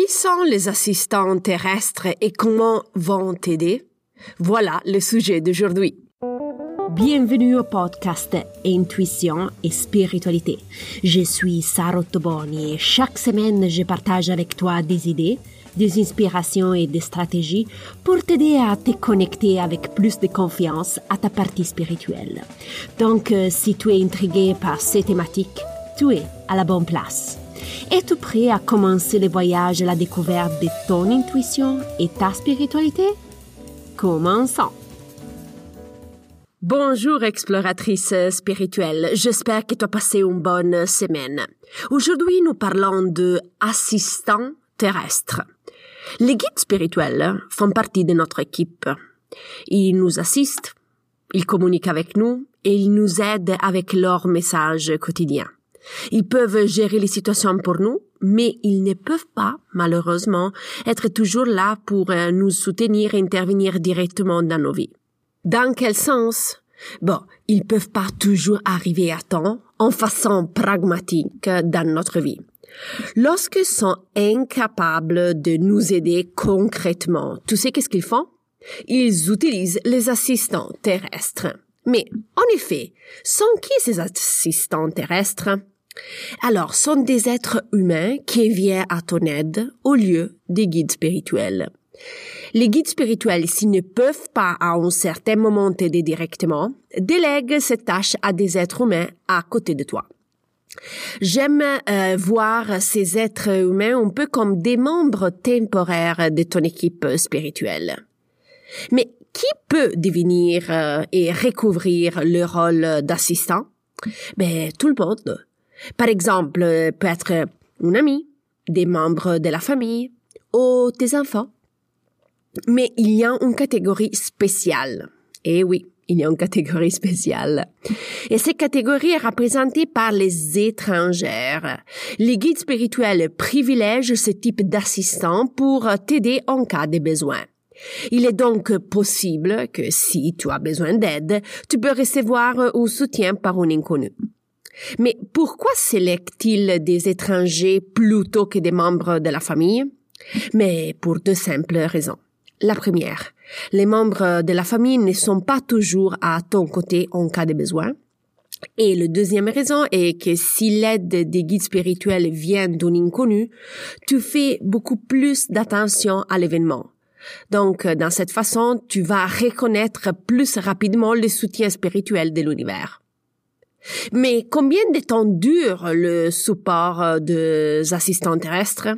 Qui sont les assistants terrestres et comment vont t'aider? Voilà le sujet d'aujourd'hui. Bienvenue au podcast Intuition et Spiritualité. Je suis Sarah Toboni et chaque semaine je partage avec toi des idées, des inspirations et des stratégies pour t'aider à te connecter avec plus de confiance à ta partie spirituelle. Donc, euh, si tu es intrigué par ces thématiques, tu es à la bonne place. Es-tu prêt à commencer le voyage à la découverte de ton intuition et ta spiritualité? Commençons. Bonjour exploratrice spirituelle, j'espère que tu as passé une bonne semaine. Aujourd'hui nous parlons de assistants terrestres. Les guides spirituels font partie de notre équipe. Ils nous assistent, ils communiquent avec nous et ils nous aident avec leurs messages quotidiens. Ils peuvent gérer les situations pour nous, mais ils ne peuvent pas, malheureusement, être toujours là pour euh, nous soutenir et intervenir directement dans nos vies. Dans quel sens? Bon, ils peuvent pas toujours arriver à temps, en façon pragmatique dans notre vie. Lorsqu'ils sont incapables de nous aider concrètement, tu sais qu'est-ce qu'ils font? Ils utilisent les assistants terrestres. Mais, en effet, sont qui ces assistants terrestres Alors, sont des êtres humains qui viennent à ton aide au lieu des guides spirituels. Les guides spirituels, s'ils ne peuvent pas à un certain moment t'aider directement, délèguent cette tâche à des êtres humains à côté de toi. J'aime euh, voir ces êtres humains un peu comme des membres temporaires de ton équipe spirituelle. Mais qui peut devenir euh, et recouvrir le rôle d'assistant? Ben tout le monde. Par exemple, peut être un ami, des membres de la famille ou tes enfants. Mais il y a une catégorie spéciale. Eh oui, il y a une catégorie spéciale. Et cette catégorie est représentée par les étrangères. Les guides spirituels privilègent ce type d'assistant pour t'aider en cas de besoin. Il est donc possible que si tu as besoin d'aide, tu peux recevoir un soutien par un inconnu. Mais pourquoi sélectent-ils des étrangers plutôt que des membres de la famille? Mais pour deux simples raisons. La première, les membres de la famille ne sont pas toujours à ton côté en cas de besoin. Et la deuxième raison est que si l'aide des guides spirituels vient d'un inconnu, tu fais beaucoup plus d'attention à l'événement. Donc, dans cette façon, tu vas reconnaître plus rapidement le soutien spirituel de l'univers. Mais combien de temps dure le support des assistants terrestres?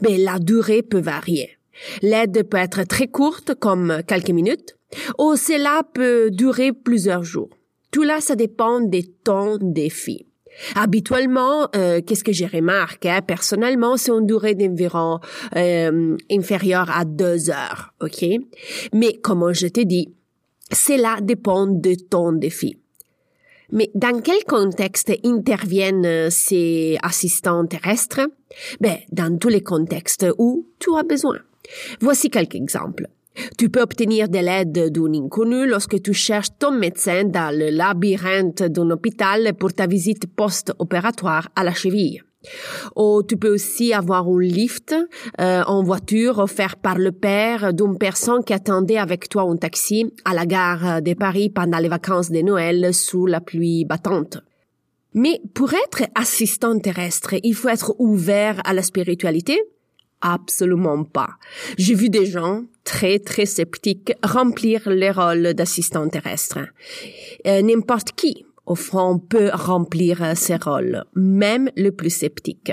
Ben, la durée peut varier. L'aide peut être très courte, comme quelques minutes, ou cela peut durer plusieurs jours. Tout là, ça dépend des temps défis. Habituellement, euh, qu'est-ce que j'ai remarqué personnellement, c'est une durée d'environ euh, inférieure à deux heures, ok? Mais comme je t'ai dit, cela dépend de ton défi. Mais dans quel contexte interviennent ces assistants terrestres? Ben, dans tous les contextes où tu as besoin. Voici quelques exemples. Tu peux obtenir de l'aide d'un inconnu lorsque tu cherches ton médecin dans le labyrinthe d'un hôpital pour ta visite post-opératoire à la cheville. Ou tu peux aussi avoir un lift euh, en voiture offert par le père d'une personne qui attendait avec toi un taxi à la gare de Paris pendant les vacances de Noël sous la pluie battante. Mais pour être assistant terrestre, il faut être ouvert à la spiritualité, Absolument pas. J'ai vu des gens très très sceptiques remplir les rôles d'assistant terrestre. Euh, N'importe qui, fond, peut remplir ces rôles, même le plus sceptique.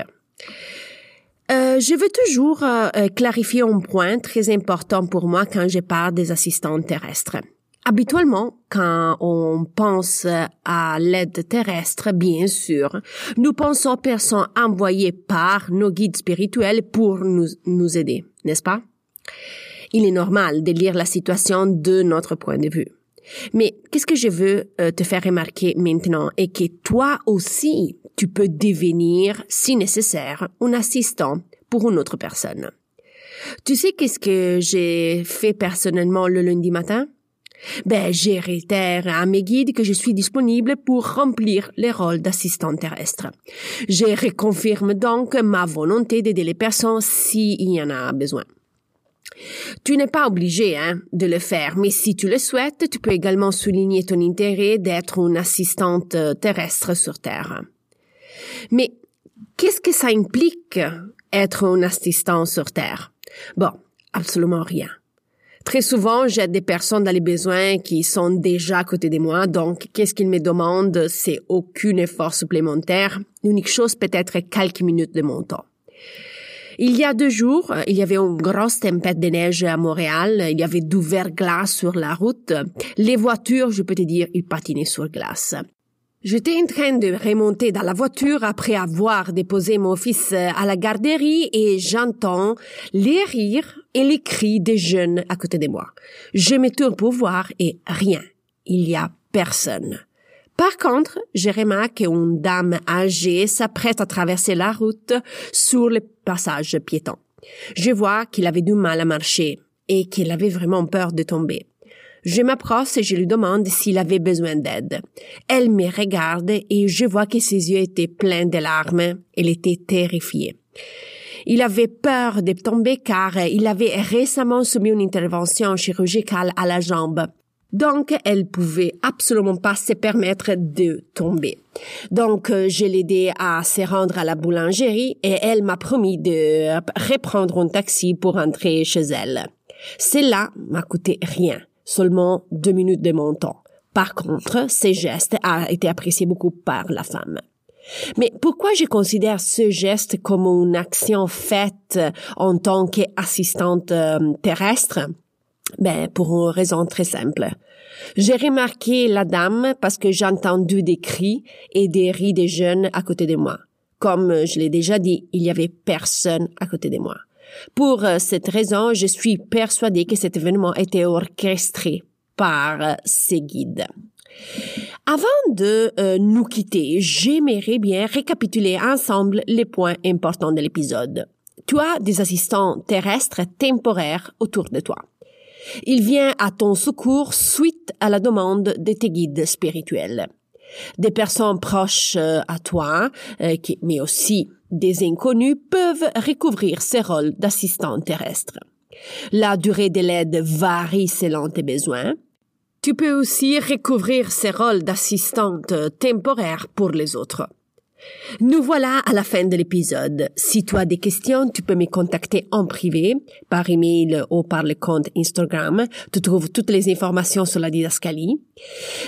Euh, je veux toujours euh, clarifier un point très important pour moi quand je parle des assistants terrestres. Habituellement, quand on pense à l'aide terrestre, bien sûr, nous pensons aux personnes envoyées par nos guides spirituels pour nous, nous aider, n'est-ce pas? Il est normal de lire la situation de notre point de vue. Mais qu'est-ce que je veux euh, te faire remarquer maintenant est que toi aussi, tu peux devenir, si nécessaire, un assistant pour une autre personne? Tu sais qu'est-ce que j'ai fait personnellement le lundi matin? Ben, j'ai réitère à mes guides que je suis disponible pour remplir les rôles d'assistant terrestre. Je reconfirme donc ma volonté d'aider les personnes s'il y en a besoin. Tu n'es pas obligé hein, de le faire, mais si tu le souhaites, tu peux également souligner ton intérêt d'être une assistante terrestre sur Terre. Mais qu'est-ce que ça implique être un assistant sur Terre? Bon, absolument rien. Très souvent, j'aide des personnes dans les besoins qui sont déjà à côté de moi, donc qu'est-ce qu'ils me demandent? C'est aucun effort supplémentaire. L'unique chose peut être quelques minutes de mon temps. Il y a deux jours, il y avait une grosse tempête de neige à Montréal. Il y avait du verglas sur la route. Les voitures, je peux te dire, ils patinaient sur glace. J'étais en train de remonter dans la voiture après avoir déposé mon fils à la garderie et j'entends les rires et les cris des jeunes à côté de moi. Je me tourne pour voir et rien. Il y a personne. Par contre, je remarque qu'une dame âgée s'apprête à traverser la route sur le passage piéton. Je vois qu'il avait du mal à marcher et qu'il avait vraiment peur de tomber. Je m'approche et je lui demande s'il avait besoin d'aide. Elle me regarde et je vois que ses yeux étaient pleins de larmes. Elle était terrifiée. Il avait peur de tomber car il avait récemment subi une intervention chirurgicale à la jambe. Donc, elle pouvait absolument pas se permettre de tomber. Donc, je l'ai aidé à se rendre à la boulangerie et elle m'a promis de reprendre un taxi pour rentrer chez elle. Cela m'a coûté rien seulement deux minutes de mon temps. Par contre, ces gestes a été apprécié beaucoup par la femme. Mais pourquoi je considère ce geste comme une action faite en tant qu'assistante euh, terrestre? Ben, pour une raison très simple. J'ai remarqué la dame parce que j'ai entendu des cris et des rires des jeunes à côté de moi. Comme je l'ai déjà dit, il y avait personne à côté de moi. Pour euh, cette raison, je suis persuadée que cet événement était orchestré par euh, ces guides. Avant de euh, nous quitter, j'aimerais bien récapituler ensemble les points importants de l'épisode. Tu as des assistants terrestres temporaires autour de toi. Il vient à ton secours suite à la demande de tes guides spirituels. Des personnes proches à toi, mais aussi des inconnus peuvent recouvrir ces rôles d'assistant terrestre. La durée de l'aide varie selon tes besoins. Tu peux aussi recouvrir ces rôles d'assistante temporaire pour les autres. Nous voilà à la fin de l'épisode. Si tu as des questions, tu peux me contacter en privé, par email ou par le compte Instagram. Tu trouves toutes les informations sur la didascalie.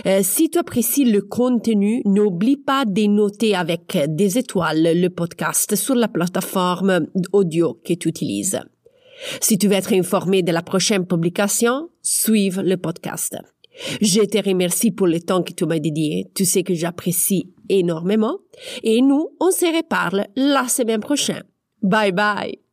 Euh, si tu apprécies le contenu, n'oublie pas de noter avec des étoiles le podcast sur la plateforme audio que tu utilises. Si tu veux être informé de la prochaine publication, suive le podcast. Je te remercie pour le temps que tu m'as dédié. Tu sais que j'apprécie énormément. Et nous, on se reparle la semaine prochaine. Bye bye.